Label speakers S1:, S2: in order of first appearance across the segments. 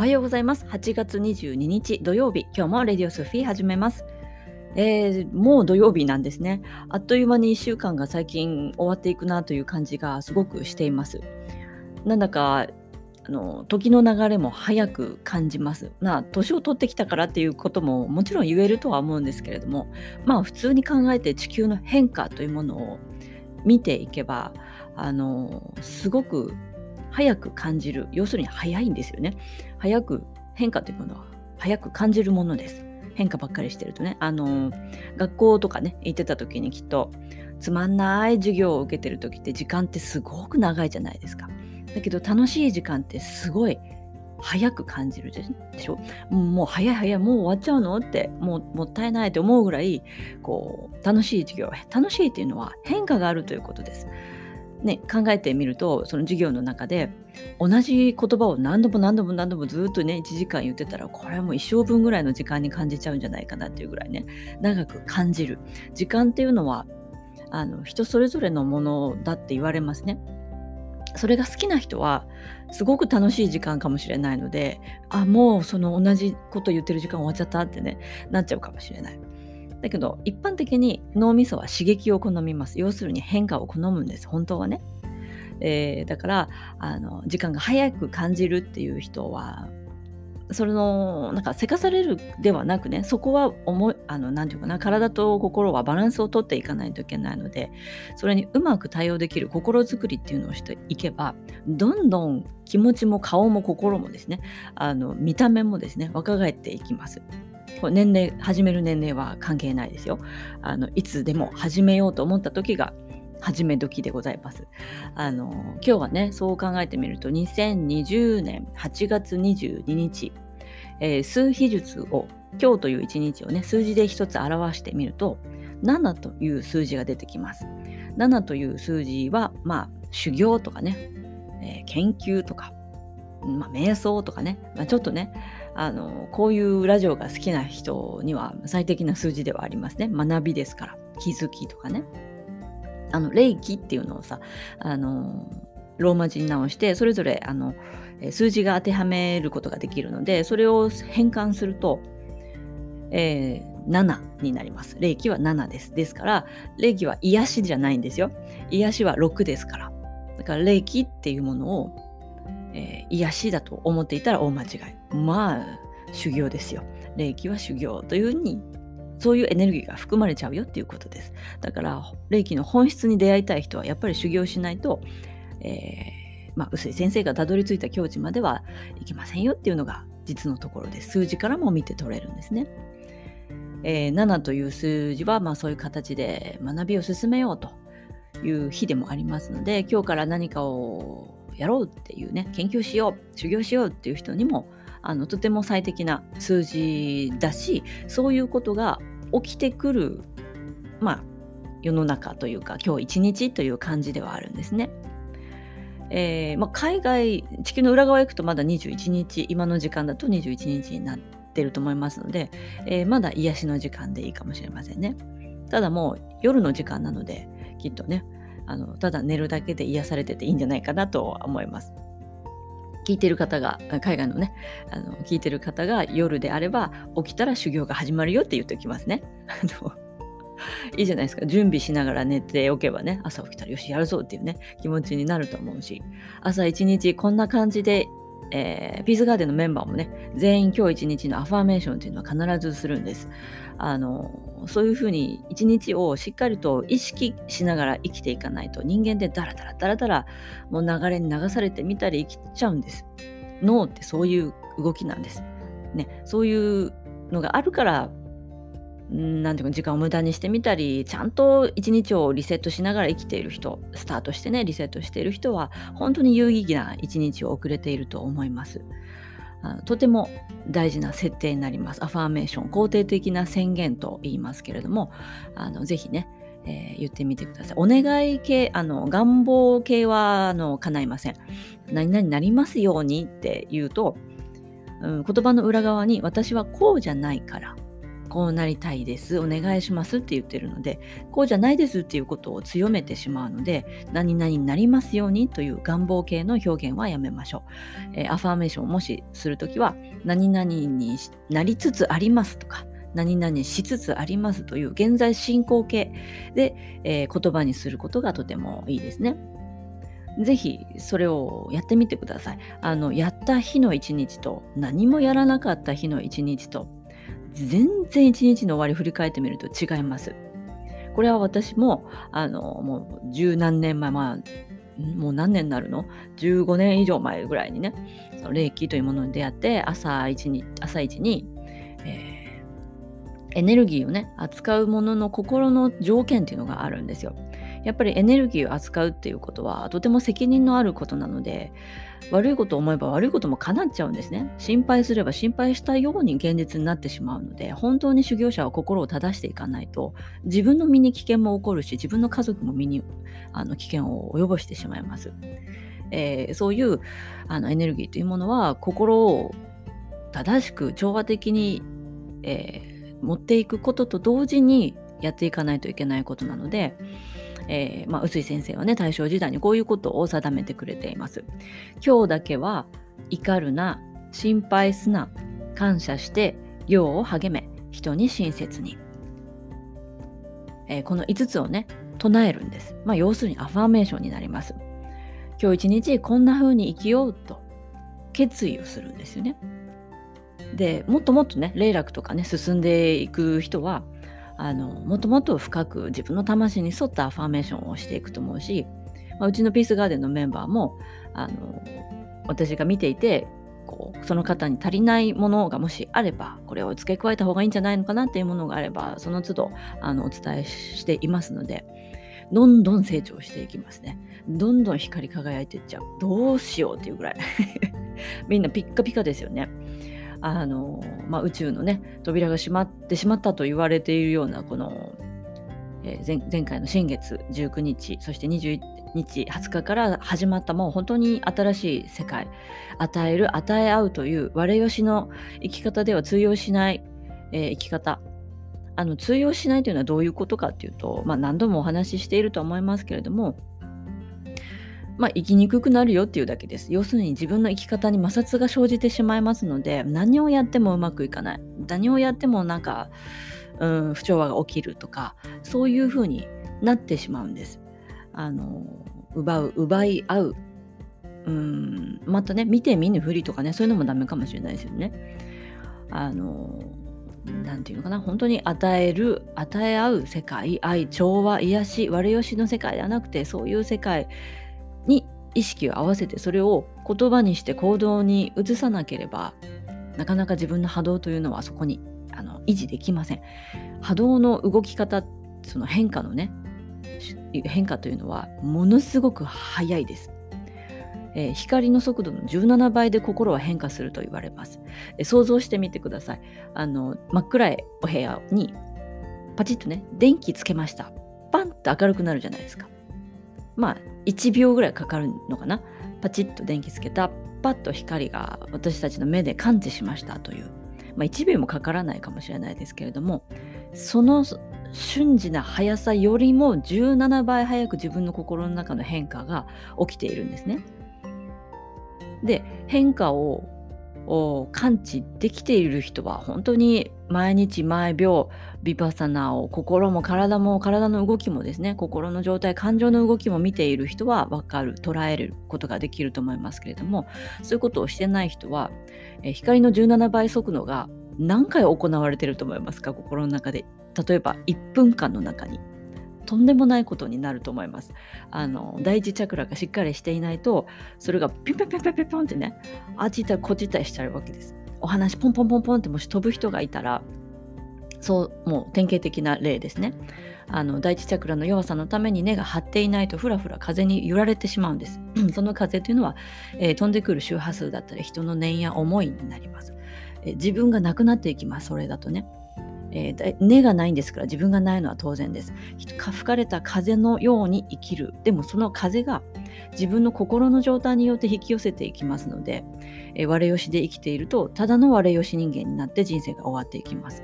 S1: おはようございます。8月22日土曜日、今日もレディオスフィー始めます。えー、もう土曜日なんですね。あっという間に1週間が最近終わっていくなという感じがすごくしています。なんだかあの時の流れも早く感じます。な年を取ってきたからっていうことももちろん言えるとは思うんですけれどもまあ普通に考えて地球の変化というものを見ていけばあのすごく早く感じる。要するに早いんですよね。早く変化というものは早く感じるものです。変化ばっかりしてるとね。あの学校とかね行ってた時にきっとつまんない授業を受けてる時って時間ってすごく長いじゃないですか。だけど楽しい時間ってすごい早く感じるでしょ。もう早い早いもう終わっちゃうのってもうもったいないと思うぐらいこう楽しい授業楽しいっていうのは変化があるということです。ね、考えてみるとその授業の中で同じ言葉を何度も何度も何度もずっとね1時間言ってたらこれはもう一生分ぐらいの時間に感じちゃうんじゃないかなっていうぐらいね長く感じる時間っていうのはあの人それぞれのものだって言われますね。それが好きな人はすごく楽しい時間かもしれないのであもうその同じこと言ってる時間終わっちゃったってねなっちゃうかもしれない。だけど一般的に脳みそは刺激を好みます。要するに変化を好むんです。本当はね、えー、だからあの時間が早く感じるっていう人はそれのなんかせかされるではなくねそこは思いあの何て言うかな体と心はバランスをとっていかないといけないのでそれにうまく対応できる心づくりっていうのをしていけばどんどん気持ちも顔も心もですねあの見た目もですね若返っていきます。年齢始める年齢は関係ないですよ。あのいつでも始めようと思った時が始め時でございます。あの今日はねそう考えてみると2020年8月22日、えー、数比術を今日という一日をね数字で一つ表してみると7という数字が出てきます。7という数字はまあ修行とかね、えー、研究とかまあ、瞑想とかね、まあ、ちょっとねあのこういうラジオが好きな人には最適な数字ではありますね学びですから気づきとかねあの霊気っていうのをさあのローマ字に直してそれぞれあの数字が当てはめることができるのでそれを変換すると、えー、7になります。霊気は7です。ですから、霊気は癒しじゃないんですよ。癒しは6ですから。だから霊気っていうものをえー、癒しだと思っていたら大間違い。まあ、修行ですよ。霊気は修行というふうに、そういうエネルギーが含まれちゃうよっていうことです。だから、霊気の本質に出会いたい人は、やっぱり修行しないと、えー、まあ、臼井先生がたどり着いた境地まではいけませんよっていうのが実のところで数字からも見て取れるんですね。えー、7という数字は、まあ、そういう形で学びを進めようという日でもありますので今日から何かをやろうっていうね研究しよう修行しようっていう人にもあのとても最適な数字だしそういうことが起きてくるまあ世の中というか今日一日という感じではあるんですね。えーまあ、海外地球の裏側へ行くとまだ21日今の時間だと21日になってると思いますので、えー、まだ癒しの時間でいいかもしれませんね。ただもう夜の時間なのできっとねあのただ寝るだけで癒されてていいんじゃないかなと思います。聞いてる方が海外のねあの聞いてる方が夜であれば起きたら修行が始まるよって言っておきますね。いいじゃないですか準備しながら寝ておけばね朝起きたらよしやるぞっていうね気持ちになると思うし朝一日こんな感じでえー、ピースガーデンのメンバーもね、全員今日一日のアファーメーションっていうのは必ずするんです。あの、そういうふうに一日をしっかりと意識しながら生きていかないと人間でダラダラダラダラもう流れに流されてみたり生きちゃうんです。脳ってそういう動きなんです。ね、そういうのがあるからなんていうか時間を無駄にしてみたりちゃんと一日をリセットしながら生きている人スタートしてねリセットしている人は本当に有意義な一日を送れていると思いますとても大事な設定になりますアファーメーション肯定的な宣言と言いますけれどもあのぜひねえー、言ってみてください。お願い系、あの、願望系は、あの、叶いません。何々なりますようにって言うと、うん、言葉の裏側に、私はこうじゃないから、こうなりたいですお願いしますって言ってるのでこうじゃないですっていうことを強めてしまうので何々になりますようにという願望系の表現はやめましょう、えー、アファーメーションをもしするときは何々になりつつありますとか何々しつつありますという現在進行形で、えー、言葉にすることがとてもいいですね。ぜひそれをやってみてください。あのやった日の一日と何もやらなかった日の一日と全然一日の終わり振り返ってみると違います。これは私もあのもう十何年前、まあ、もう何年になるの ?15 年以上前ぐらいにね、その霊気というものに出会って朝一に朝一に、えー、エネルギーをね扱うものの心の条件っていうのがあるんですよ。やっぱりエネルギーを扱うっていうことはとても責任のあることなので悪いことを思えば悪いことも叶っちゃうんですね。心配すれば心配したように現実になってしまうので本当に修行者は心を正していかないと自分の身に危険も起こるし自分の家族も身にあの危険を及ぼしてしまいます、えー、そういうあのエネルギーというものは心を正しく調和的に、えー、持っていくことと同時にやっていかないといけないことなので、えー、まあ、臼井先生はね大正時代にこういうことを定めてくれています。今日だけは怒るな心配すな感謝して世を励め人に親切に、えー、この5つをね唱えるんです。まあ、要するにアファーメーションになります。今日一日こんな風に生きようと決意をするんですよね。でもっともっとね霊楽とかね進んでいく人はあのもっともっと深く自分の魂に沿ったアファーメーションをしていくと思うし、まあ、うちのピースガーデンのメンバーもあの私が見ていてこうその方に足りないものがもしあればこれを付け加えた方がいいんじゃないのかなっていうものがあればその都度あのお伝えしていますのでどんどん成長していきますね。どんどん光り輝いていっちゃう。どうしようっていうぐらい。みんなピッカピカですよね。あの、まあ、宇宙のね扉が閉まってしまったと言われているようなこの、えー、前前回の新月19日そして21日20日から始まったもう本当に新しい世界与える与え合うという我よしの生き方では通用しない、えー、生き方。あの通用しないというのはどういうことかっていうと、まあ、何度もお話ししていると思いますけれどもまあ、生きにくくなるよっていうだけです。要するに自分の生き方に摩擦が生じてしまいますので、何をやってもうまくいかない。何をやってもなんか、うん、不調和が起きるとか、そういうふうになってしまうんです。あの、奪う、奪い合う。うん、またね、見て見ぬふりとかね、そういうのもダメかもしれないですよね。あの、なんていうのかな本当に与える与え合う世界愛調和癒し悪よしの世界ではなくてそういう世界に意識を合わせてそれを言葉にして行動に移さなければなかなか自分の波動というのはそこにあの維持できません。波動の動き方その変化のね変化というのはものすごく速いです。えー、光の速度の17倍で心は変化すると言われます。えー、想像してみてください。あの真っ暗いお部屋にパチッとね電気つけました。パンと明るくなるじゃないですか。まあ1秒ぐらいかかるのかな？パチッと電気つけた。パッと光が私たちの目で感知しましたという、まあ、1秒もかからないかもしれないですけれどもその瞬時な速さよりも17倍速く自分の心の中の変化が起きているんですね。で変化を感知できている人は本当に毎日毎秒ビパサナを心も体も体の動きもですね心の状態感情の動きも見ている人は分かる捉えることができると思いますけれどもそういうことをしてない人は、光の17倍速度が何回行われていると思いますか？心の中で。例えば1分間の中に。とんでもないことになると思います。あの第一チャクラがしっかりしていないとそれがピンピンピンピンピンピンってねあっち行ったりこっち行ったりしちゃうわけです。お話ポンポンポンポンってもし飛ぶ人がいたらそうもう典型的な例ですね。あの第一チャクラの弱さのために根が張っていないとふらふら風に揺られてしまうんです。その風というのは、えー、飛んでくる周波数だったり人の念や思いになります。えー、自分がなくなっていきますそれだとね。えー、根がないんですから自分がないのは当然です。吹かれた風のように生きる。でもその風が自分の心の状態によって引き寄せていきますので、えー、我よしで生きているとただの我よし人間になって人生が終わっていきます。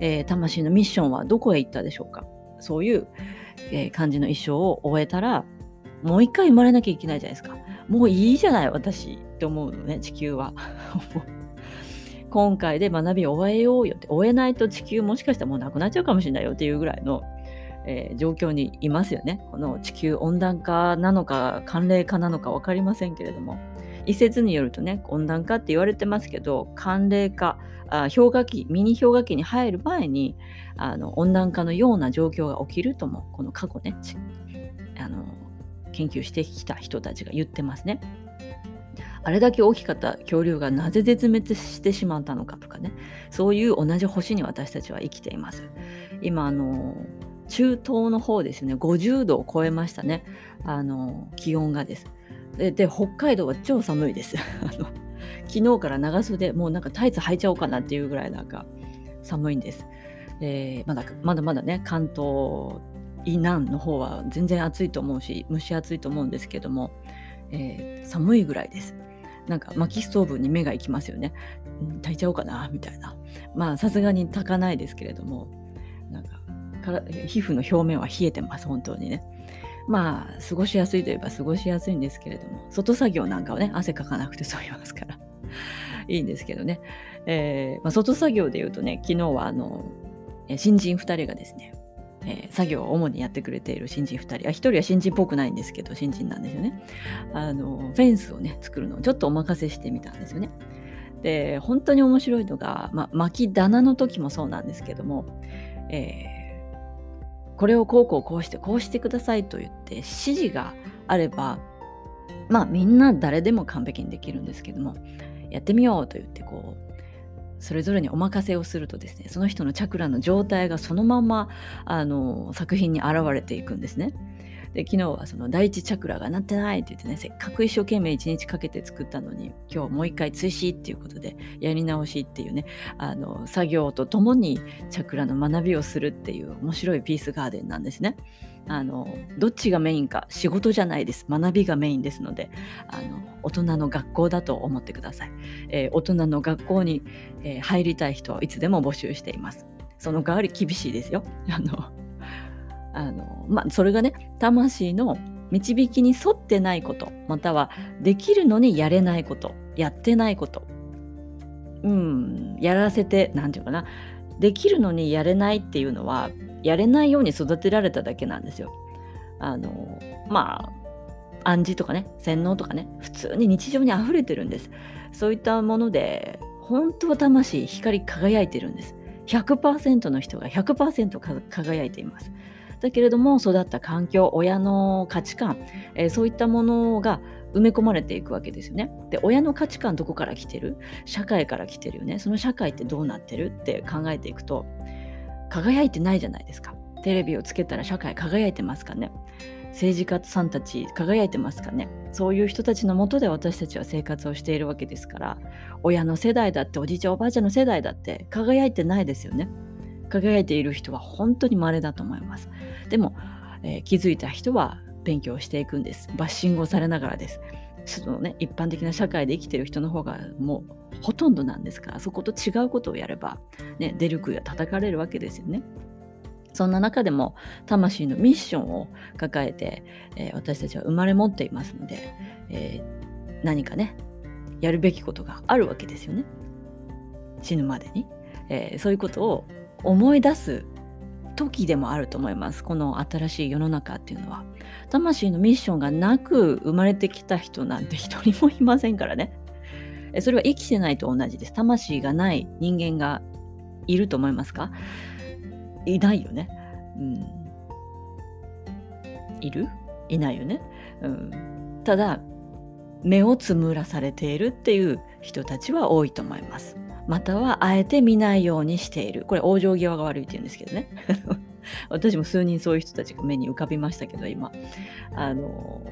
S1: えー、魂のミッションはどこへ行ったでしょうかそういう、え、感じの一生を終えたらもう一回生まれなきゃいけないじゃないですかもういいじゃない私って思うのね地球は 今回で学びを終えようよって終えないと地球もしかしたらもうなくなっちゃうかもしれないよっていうぐらいの、えー、状況にいますよねこの地球温暖化なのか寒冷化なのか分かりませんけれども一説によるとね温暖化って言われてますけど寒冷化あ氷河期ミニ氷河期に入る前にあの温暖化のような状況が起きるともこの過去ねあの研究してきた人たちが言ってますね。あれだけ大きかった恐竜がなぜ絶滅してしまったのかとかねそういう同じ星に私たちは生きています。今あの中東の方ですね50度を超えましたねあの気温がです。で北海道は超寒いです。あの昨日から長袖もうなんかタイツ履いちゃおうかなっていうぐらいなんか寒いんです。えー、まだまだまだね関東以南の方は全然暑いと思うし蒸し暑いと思うんですけども、えー、寒いぐらいです。なんか薪ストーブに目が行きますよね。炊いちゃおうかなみたいな。まあさすがに炊かないですけれどもなんか皮膚の表面は冷えてます本当にね。まあ過ごしやすいといえば過ごしやすいんですけれども外作業なんかはね汗かかなくて 済みますからいいんですけどね、えーまあ、外作業で言うとね昨日はあの新人2人がですねえー、作業を主にやってくれている新人2人。あ1人は新人っぽくないんですけど新人なんですよね。あのフェンスをね作るのをちょっとお任せしてみたんですよね。で本当に面白いのが、ま、巻き棚の時もそうなんですけども、えー、これをこうこうこうしてこうしてくださいと言って指示があればまあみんな誰でも完璧にできるんですけどもやってみようと言ってこうそれぞれにお任せをするとですねその人のチャクラの状態がそのままあの作品に現れていくんですね。で昨日はその第一チャクラがなってないって言ってねせっかく一生懸命一日かけて作ったのに今日もう一回追試っていうことでやり直しっていうねあの作業とともにチャクラの学びをするっていう面白いピースガーデンなんですね。あのどっちがメインか仕事じゃないです。学びがメインですのであの大人の学校だと思ってください、えー、大人の学校に、えー、入りたい人はいつでも募集しています。その代わり厳しいですよ。あのあのまあそれがね魂の導きに沿ってないことまたはできるのにやれないことやってないこと。うんやらせて何て言うかな。できるのにやれないっていうのはやれないように育てられただけなんですよ。あのまあ暗示とかね洗脳とかね普通に日常に溢れてるんです。そういったもので本当は魂光り輝いてるんです。100%の人が100%輝いています。だけれども育った環境親の価値観、えー、そういったものが埋め込まれていくわけですよね。で親の価値観どこから来てる？社会から来てるよねその社会ってどうなってる？って考えていくと輝いてないじゃないですか。テレビをつけたら社会輝いてますかね。政治家さんたち輝いてますかね。そういう人たちのもとで私たちは生活をしているわけですから。親の世代だっておじいちゃんおばあちゃんの世代だって輝いてないですよね。輝いている人は本当に稀だと思います。でも、えー、気づいた人は勉強していくんです。バッシングをされながらです。そのね一般的な社会で生きてる人の方がもうほとんどなんですか。らそこと違うことをやれば、ね、出る杭は叩かれるわけですよね。そんな中でも魂のミッションを抱えて、えー、私たちは生まれ持っていますので、えー、何かねやるべきことがあるわけですよね。死ぬまでに、えー、そういうことを思い出す時でもあると思いますこの新しい世の中っていうのは魂のミッションがなく生まれてきた人なんて一人もいませんからねそれは生きてないと同じです。魂がない人間がいると思いますか？いないよね。うん。いる？いないよね。うん。ただ、目をつむらされているっていう人たちは多いと思います。または、あえて見ないようにしている。これ、往生際が悪いって言うんですけどね。私も数人そういう人たちが目に浮かびましたけど、今。あの、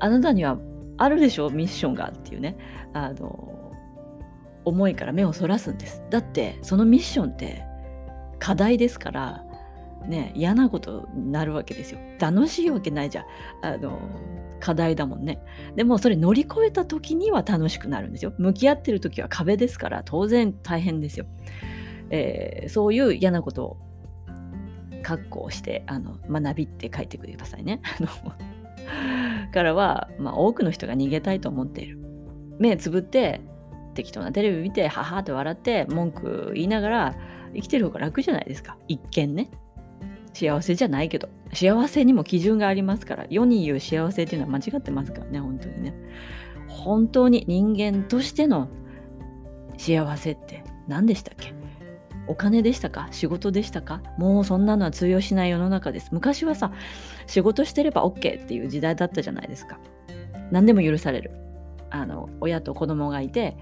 S1: あなたにはあるでしょミッションがっていうねあの思いから目をそらすんですだってそのミッションって課題ですからね嫌なことになるわけですよ楽しいわけないじゃんあの課題だもんね。でもそれ乗り越えた時には楽しくなるんですよ。向き合ってる時は壁ですから当然大変ですよ。えー、そういう嫌なことを格好してあの学びって書いてくださいね。からは、まあ、多くの人が逃げたいと思っている。目つぶって適当なテレビ見てははって笑って文句言いながら生きてる方が楽じゃないですか。一見ね。幸せじゃないけど幸せにも基準がありますから世に言う幸せっていうのは間違ってますからね本当にね。本当に人間としての幸せって何でしたっけ？お金でしたか？仕事でしたか？もうそんなのは通用しない世の中です。昔はさ仕事してれば OK っていう時代だったじゃないですか。何でも許される。あの親と子供がいて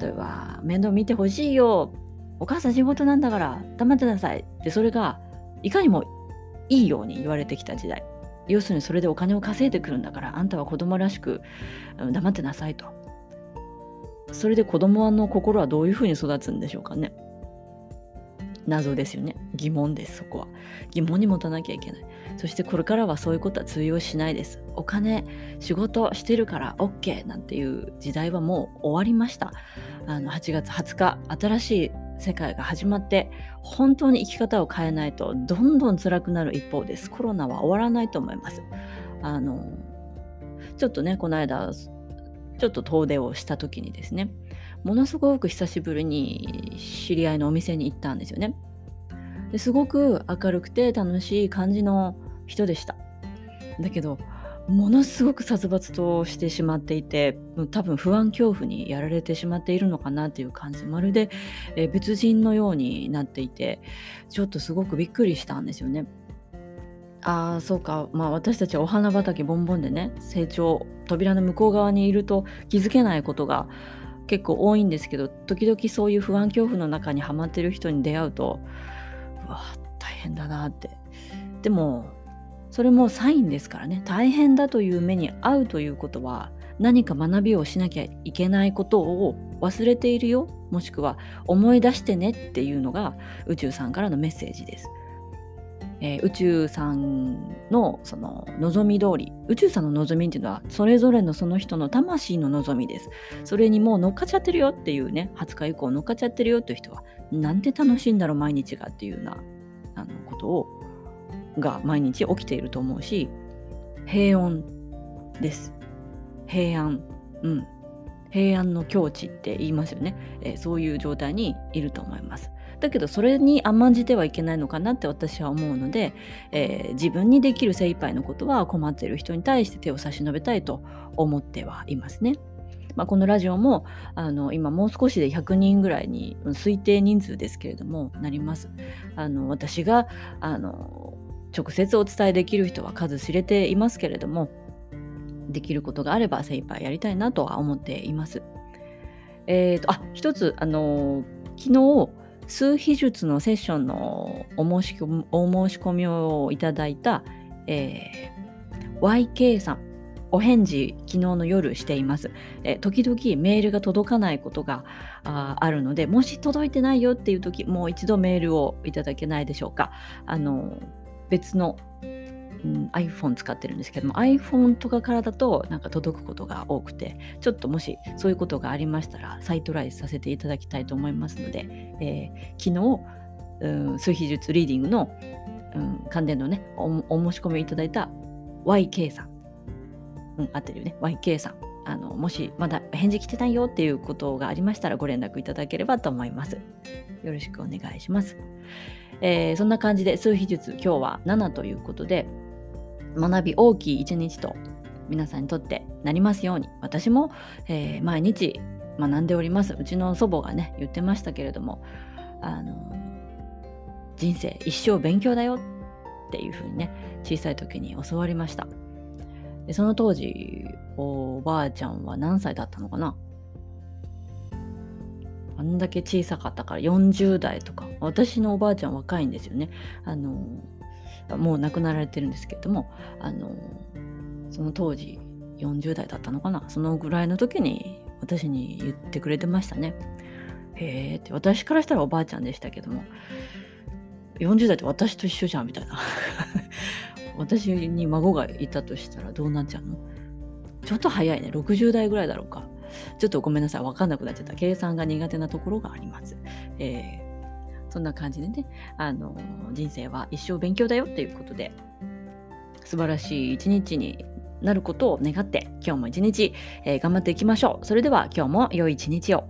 S1: 例えば面倒見てほしいよ。お母さん仕事なんだから黙ってなさい。ってそれがいかにもいいように言われてきた時代。要するにそれでお金を稼いでくるんだからあんたは子供らしく黙ってなさいと。それで子供の心はどういうふうに育つんでしょうかね。謎ですよね。疑問ですそこは。疑問に持たなきゃいけない。そしてこれからはそういうことは通用しないです。お金仕事してるから OK なんていう時代はもう終わりました。あの8月20日新しい世界が始まって本当に生き方を変えないとどんどん辛くなる一方です。コロナは終わらないと思います。あのちょっとねこの間ちょっと遠出をした時にですねものすごく久しぶりに知り合いのお店に行ったんですよね。ですごく明るくて楽しい感じの人でした。だけどものすごく殺伐としてしまっていて多分不安恐怖にやられてしまっているのかなっていう感じまる。で、え別人のようになっていてちょっとすごくびっくりしたんですよね。ああそうか。まあ私たちはお花畑ボンボンでね成長扉の向こう側にいると気づけないことが結構多いんですけど時々そういう不安恐怖の中にはまってる人に出会うとうわ大変だなって。でもそれもサインですからね。大変だという目に遭うということは何か学びをしなきゃいけないことを忘れているよ。もしくは思い出してねっていうのが宇宙さんからのメッセージです。えー、宇宙さんのその望み通り宇宙さんの望みっていうのはそれぞれのその人の魂の望みです。それにもう乗っかっちゃってるよっていうね20日以降乗っかっちゃってるよっていう人はなんて楽しいんだろう毎日がっていうようなあのことをが毎日起きていると思うし平穏です。平安。うん。平安の境地って言いますよね、えー、そういう状態にいると思います。だけどそれに甘んじてはいけないのかなって私は思うので、えー、自分にできる精一杯のことは困っている人に対して手を差し伸べたいと思ってはいますね。まあ、このラジオもあの今もう少しで100人ぐらいに推定人数ですけれどもなります。あの私があの直接お伝えできる人は数知れていますけれどもできることがあれば精一杯やりたいなとは思っています。えーと、あ一つあの昨日数秘術のセッションのお申しお申し込みをいただいた、えー、YK さんお返事昨日の夜しています。え時々メールが届かないことがああるので、もし届いてないよっていう時、もう一度メールをいただけないでしょうか。あの別の、うん、iPhone 使ってるんですけども iPhone とかからだとなんか届くことが多くてちょっともしそういうことがありましたら再トライさせていただきたいと思いますので、えー、昨日、うん、数秘術リーディングの、うん、関連のねお申し込みいただいた YK さん、うん、合ってるよね。YK さん。あのもしまだ返事来てないよっていうことがありましたらご連絡いただければと思います。よろしくお願いします。えー、そんな感じで数秘術今日は7ということで学び大きい一日と皆さんにとってなりますように私も、えー、毎日学んでおりますうちの祖母がね言ってましたけれどもあの人生一生勉強だよっていうふうにね小さい時に教わりましたでその当時おばあちゃんは何歳だったのかな？あんだけ小さかったから40代とか。私のおばあちゃん若いんですよね。あのもう亡くなられてるんですけれどもあのその当時40代だったのかな？そのぐらいの時に私に言ってくれてましたね。へえって。私からしたらおばあちゃんでしたけども40代って私と一緒じゃんみたいな。私に孫がいたとしたらどうなっちゃうの？ちょっと早いね。60代ぐらいだろうか。ちょっとごめんなさい。分かんなくなっちゃった。計算が苦手なところがあります、えー、そんな感じでね。あの人生は一生勉強だよっていうことで素晴らしい一日になることを願って今日も一日、えー、頑張っていきましょう。それでは今日も良い一日を。